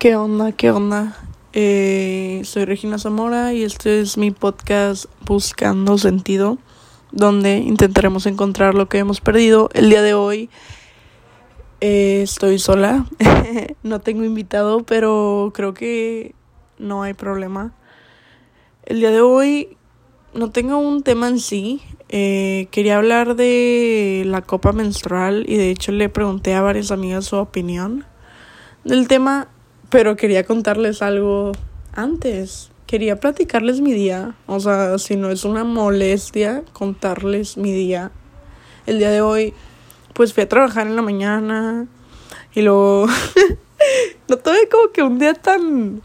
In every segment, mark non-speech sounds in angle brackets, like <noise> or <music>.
¿Qué onda? ¿Qué onda? Eh, soy Regina Zamora y este es mi podcast Buscando Sentido, donde intentaremos encontrar lo que hemos perdido. El día de hoy eh, estoy sola, <laughs> no tengo invitado, pero creo que no hay problema. El día de hoy no tengo un tema en sí. Eh, quería hablar de la copa menstrual y de hecho le pregunté a varias amigas su opinión del tema pero quería contarles algo antes. Quería platicarles mi día. O sea, si no es una molestia contarles mi día. El día de hoy, pues fui a trabajar en la mañana. Y luego... <laughs> no tuve como que un día tan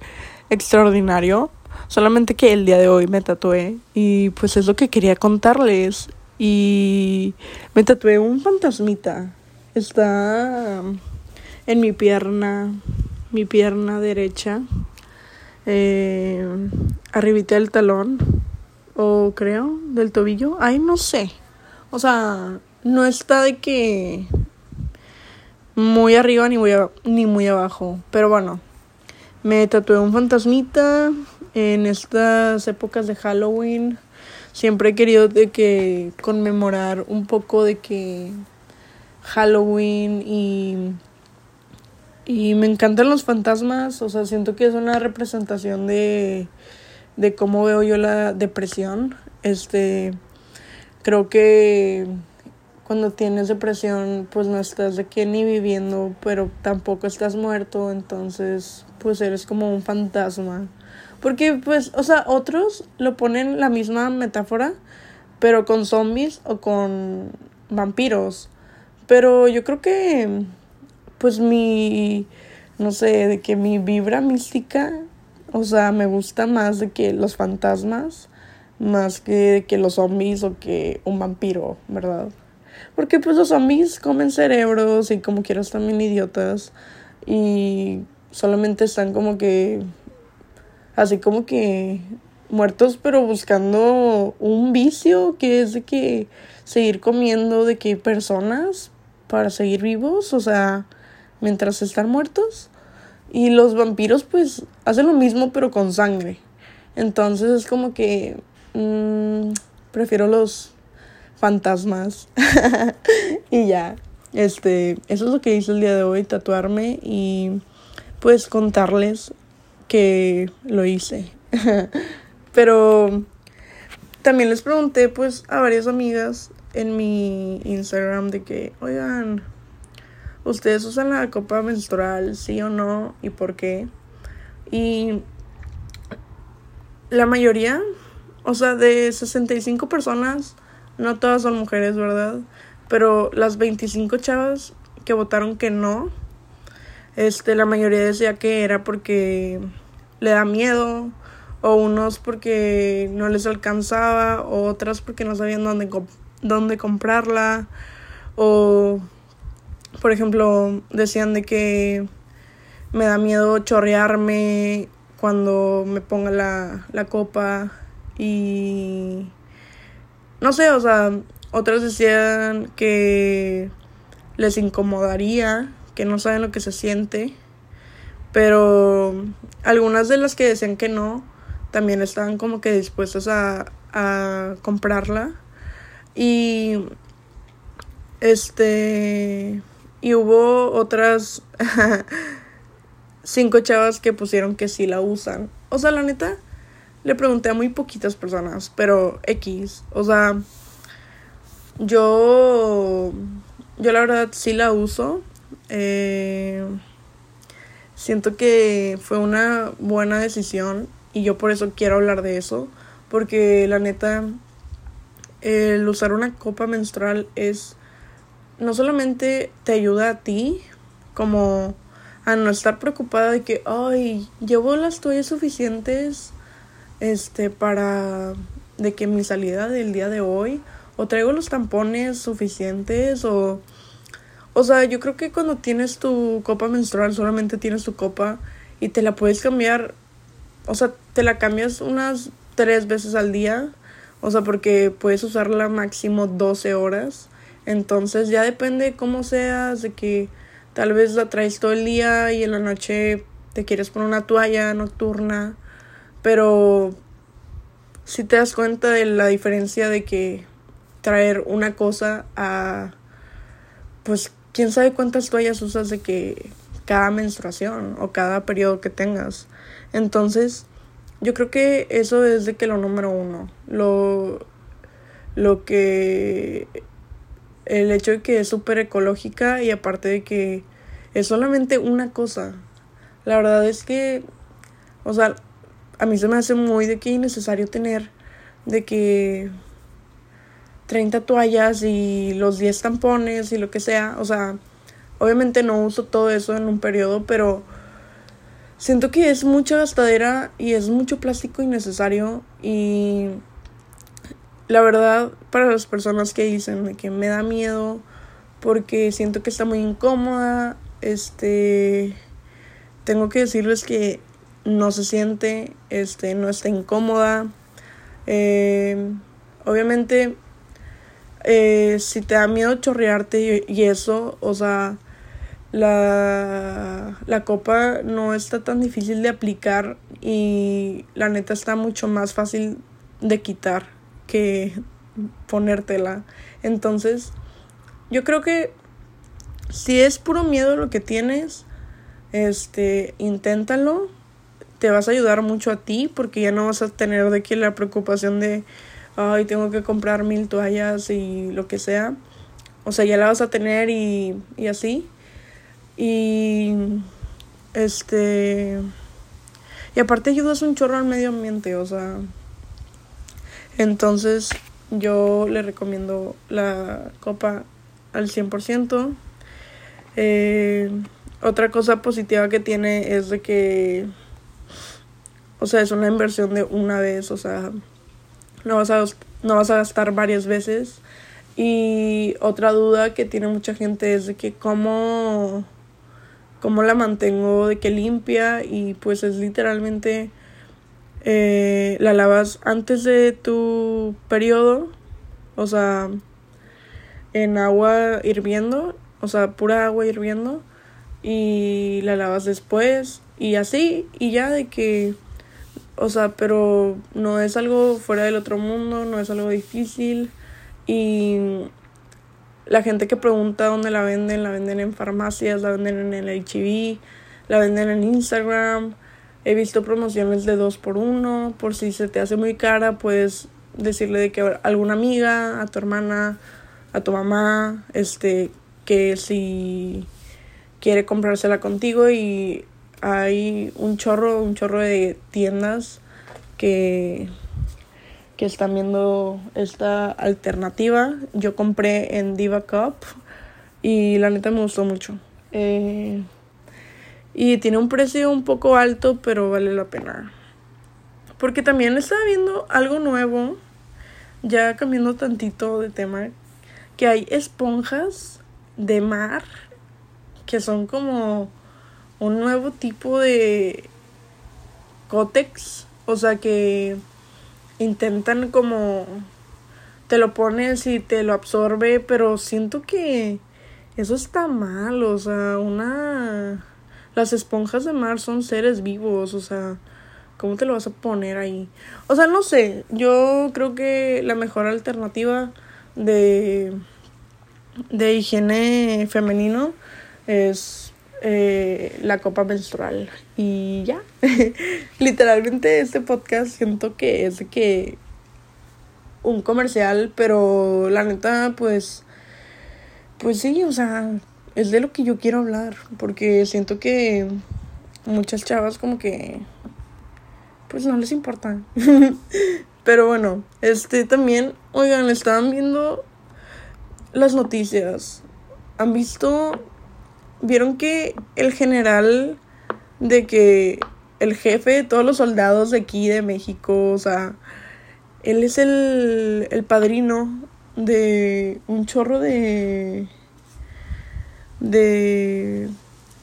extraordinario. Solamente que el día de hoy me tatué. Y pues es lo que quería contarles. Y me tatué un fantasmita. Está en mi pierna mi pierna derecha, eh, arribita del talón, o creo, del tobillo, ay, no sé. O sea, no está de que muy arriba ni muy, ni muy abajo, pero bueno, me tatué un fantasmita en estas épocas de Halloween. Siempre he querido de que conmemorar un poco de que Halloween y y me encantan los fantasmas, o sea, siento que es una representación de, de cómo veo yo la depresión. Este, creo que cuando tienes depresión, pues no estás de qué ni viviendo, pero tampoco estás muerto, entonces, pues eres como un fantasma. Porque, pues, o sea, otros lo ponen la misma metáfora, pero con zombies o con vampiros. Pero yo creo que pues mi, no sé, de que mi vibra mística, o sea, me gusta más de que los fantasmas, más que de que los zombies o que un vampiro, ¿verdad? Porque pues los zombies comen cerebros y como quieras también idiotas y solamente están como que así como que muertos pero buscando un vicio que es de que seguir comiendo de que personas para seguir vivos, o sea, mientras están muertos. Y los vampiros pues hacen lo mismo pero con sangre. Entonces es como que mmm, prefiero los fantasmas. <laughs> y ya, este, eso es lo que hice el día de hoy, tatuarme y pues contarles que lo hice. <laughs> pero también les pregunté pues a varias amigas en mi Instagram de que, oigan, ¿Ustedes usan la copa menstrual, sí o no? ¿Y por qué? Y la mayoría, o sea, de 65 personas, no todas son mujeres, ¿verdad? Pero las 25 chavas que votaron que no, este, la mayoría decía que era porque le da miedo, o unos porque no les alcanzaba, o otras porque no sabían dónde, dónde comprarla, o por ejemplo, decían de que me da miedo chorrearme cuando me ponga la, la copa y no sé, o sea, otros decían que les incomodaría, que no saben lo que se siente, pero algunas de las que decían que no, también estaban como que dispuestas a, a comprarla y este y hubo otras <laughs> cinco chavas que pusieron que sí la usan. O sea, la neta, le pregunté a muy poquitas personas, pero X. O sea, yo, yo la verdad sí la uso. Eh, siento que fue una buena decisión y yo por eso quiero hablar de eso. Porque la neta, el usar una copa menstrual es no solamente te ayuda a ti, como a no estar preocupada de que, ay, llevo las toallas suficientes, este, para, de que mi salida del día de hoy, o traigo los tampones suficientes, o, o sea, yo creo que cuando tienes tu copa menstrual, solamente tienes tu copa y te la puedes cambiar, o sea, te la cambias unas tres veces al día, o sea, porque puedes usarla máximo 12 horas. Entonces ya depende cómo seas, de que tal vez la traes todo el día y en la noche te quieres poner una toalla nocturna, pero si te das cuenta de la diferencia de que traer una cosa a pues quién sabe cuántas toallas usas de que cada menstruación o cada periodo que tengas. Entonces, yo creo que eso es de que lo número uno. Lo, lo que. El hecho de que es súper ecológica y aparte de que es solamente una cosa. La verdad es que. O sea, a mí se me hace muy de que innecesario tener de que 30 toallas y los 10 tampones y lo que sea. O sea, obviamente no uso todo eso en un periodo, pero siento que es mucha gastadera y es mucho plástico innecesario y la verdad para las personas que dicen que me da miedo porque siento que está muy incómoda, este tengo que decirles que no se siente, este no está incómoda. Eh, obviamente eh, si te da miedo chorrearte y, eso, o sea, la, la copa no está tan difícil de aplicar y la neta está mucho más fácil de quitar que ponértela. Entonces, yo creo que si es puro miedo lo que tienes, este, inténtalo. Te vas a ayudar mucho a ti porque ya no vas a tener de que la preocupación de ay, tengo que comprar mil toallas y lo que sea. O sea, ya la vas a tener y, y así. Y este y aparte ayudas un chorro al medio ambiente, o sea, entonces yo le recomiendo la copa al 100%. Eh, otra cosa positiva que tiene es de que, o sea, es una inversión de una vez, o sea, no vas a, no vas a gastar varias veces. Y otra duda que tiene mucha gente es de que cómo, cómo la mantengo de que limpia y pues es literalmente eh, la lavas antes de tu periodo, o sea, en agua hirviendo, o sea, pura agua hirviendo y la lavas después y así y ya de que o sea, pero no es algo fuera del otro mundo, no es algo difícil. Y la gente que pregunta dónde la venden, la venden en farmacias, la venden en el HIV, la venden en Instagram. He visto promociones de dos por uno. Por si se te hace muy cara, puedes decirle de que a alguna amiga, a tu hermana, a tu mamá, este, que si quiere comprársela contigo y hay un chorro, un chorro de tiendas que, que están viendo esta alternativa. Yo compré en Diva Cup y la neta me gustó mucho. Eh, y tiene un precio un poco alto, pero vale la pena. Porque también estaba viendo algo nuevo, ya cambiando tantito de tema, que hay esponjas de mar que son como un nuevo tipo de cótex, o sea que intentan como te lo pones y te lo absorbe, pero siento que eso está mal, o sea, una las esponjas de mar son seres vivos, o sea, ¿cómo te lo vas a poner ahí? O sea, no sé, yo creo que la mejor alternativa de de higiene femenino es eh, la copa menstrual. Y ya. <laughs> Literalmente este podcast siento que es que un comercial, pero la neta, pues, pues sí, o sea, es de lo que yo quiero hablar, porque siento que muchas chavas como que, pues no les importa. <laughs> pero bueno, este también, oigan, estaban viendo las noticias. ¿Han visto vieron que el general de que el jefe de todos los soldados de aquí de México, o sea, él es el, el padrino de un chorro de de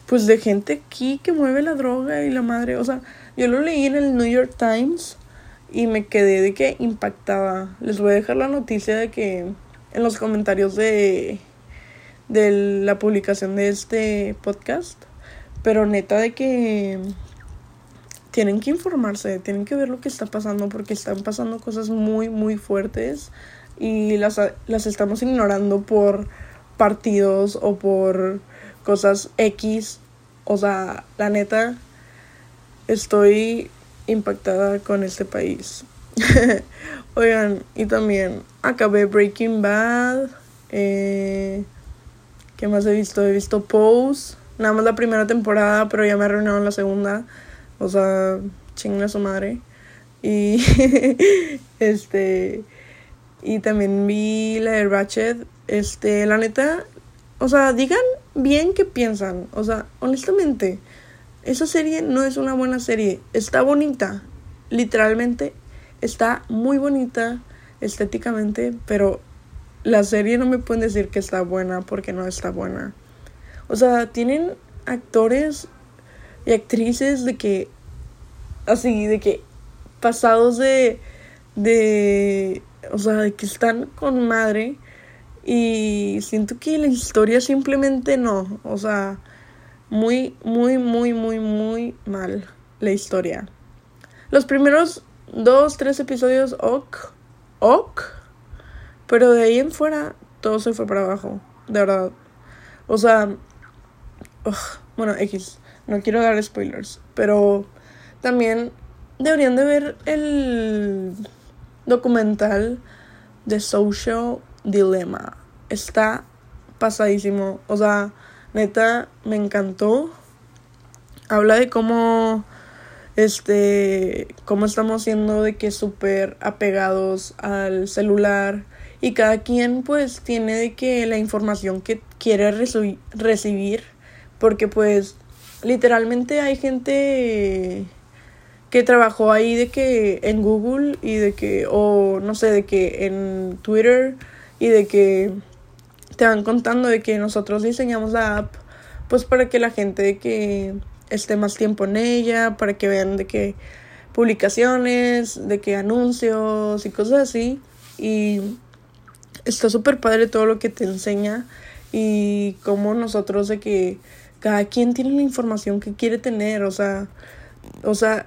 pues de gente aquí que mueve la droga y la madre, o sea, yo lo leí en el New York Times y me quedé de que impactada. Les voy a dejar la noticia de que en los comentarios de de la publicación de este podcast. Pero neta de que tienen que informarse, tienen que ver lo que está pasando porque están pasando cosas muy, muy fuertes y las, las estamos ignorando por partidos o por cosas X. O sea, la neta, estoy impactada con este país. <laughs> Oigan, y también acabé Breaking Bad. Eh, ¿Qué más he visto? He visto Pose. Nada más la primera temporada, pero ya me arruinaron la segunda. O sea, chinga su madre. Y <laughs> este. Y también vi la de Ratchet. Este, la neta. O sea, digan bien qué piensan. O sea, honestamente. Esa serie no es una buena serie. Está bonita. Literalmente está muy bonita estéticamente, pero la serie no me pueden decir que está buena porque no está buena. O sea, tienen actores y actrices de que así de que pasados de de o sea, de que están con madre y siento que la historia simplemente no, o sea, muy muy muy muy muy mal la historia. Los primeros dos, tres episodios ok, ok, pero de ahí en fuera todo se fue para abajo, de verdad. O sea, bueno, X, no quiero dar spoilers, pero también deberían de ver el documental de Social Dilemma. Está pasadísimo, o sea, neta, me encantó. Habla de cómo este, cómo estamos siendo de que súper apegados al celular y cada quien pues tiene de que la información que quiere recibir porque pues literalmente hay gente que trabajó ahí de que en Google y de que o no sé de que en Twitter y de que te van contando de que nosotros diseñamos la app pues para que la gente de que esté más tiempo en ella, para que vean de qué publicaciones, de qué anuncios y cosas así. Y está súper padre todo lo que te enseña y cómo nosotros de que cada quien tiene la información que quiere tener, o sea, o sea,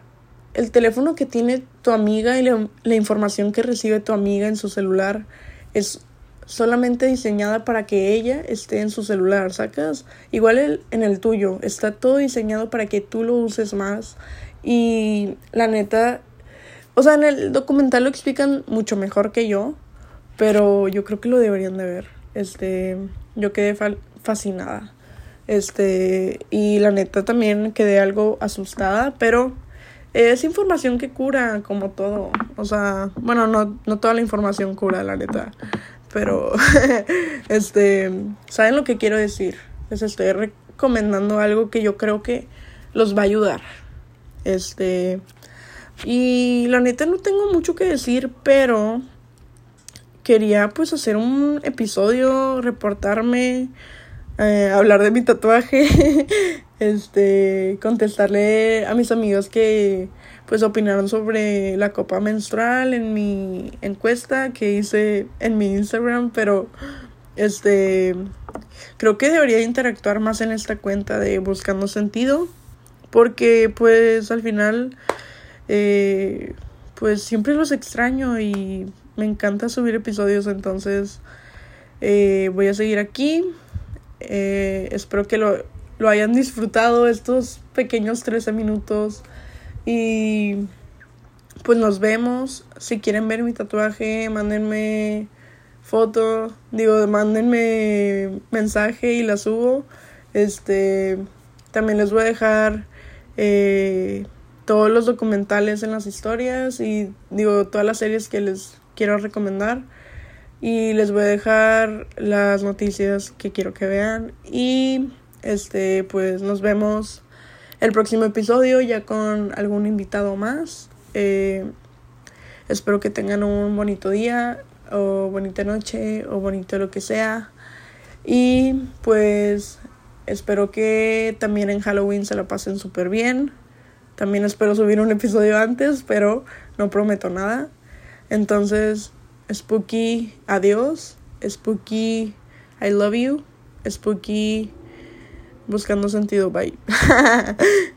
el teléfono que tiene tu amiga y la, la información que recibe tu amiga en su celular es solamente diseñada para que ella esté en su celular, ¿sacas? Igual en el tuyo, está todo diseñado para que tú lo uses más. Y la neta, o sea, en el documental lo explican mucho mejor que yo, pero yo creo que lo deberían de ver. Este, yo quedé fascinada. Este, y la neta también quedé algo asustada, pero es información que cura, como todo. O sea, bueno, no, no toda la información cura, la neta pero <laughs> este, ¿saben lo que quiero decir? Les estoy recomendando algo que yo creo que los va a ayudar. Este, y la neta no tengo mucho que decir, pero quería pues hacer un episodio, reportarme, eh, hablar de mi tatuaje, <laughs> este, contestarle a mis amigos que pues opinaron sobre la copa menstrual en mi encuesta que hice en mi Instagram, pero este creo que debería interactuar más en esta cuenta de buscando sentido porque pues al final eh, pues siempre los extraño y me encanta subir episodios entonces eh, voy a seguir aquí. Eh, espero que lo, lo hayan disfrutado estos pequeños 13 minutos y pues nos vemos. Si quieren ver mi tatuaje, mándenme foto, digo, mándenme mensaje y la subo. Este, también les voy a dejar eh, todos los documentales en las historias y digo, todas las series que les quiero recomendar. Y les voy a dejar las noticias que quiero que vean. Y este, pues nos vemos el próximo episodio ya con algún invitado más. Eh, espero que tengan un bonito día o bonita noche o bonito lo que sea. Y pues espero que también en Halloween se la pasen súper bien. También espero subir un episodio antes, pero no prometo nada. Entonces, Spooky, adiós. Spooky, I love you. Spooky, buscando sentido. Bye. <laughs>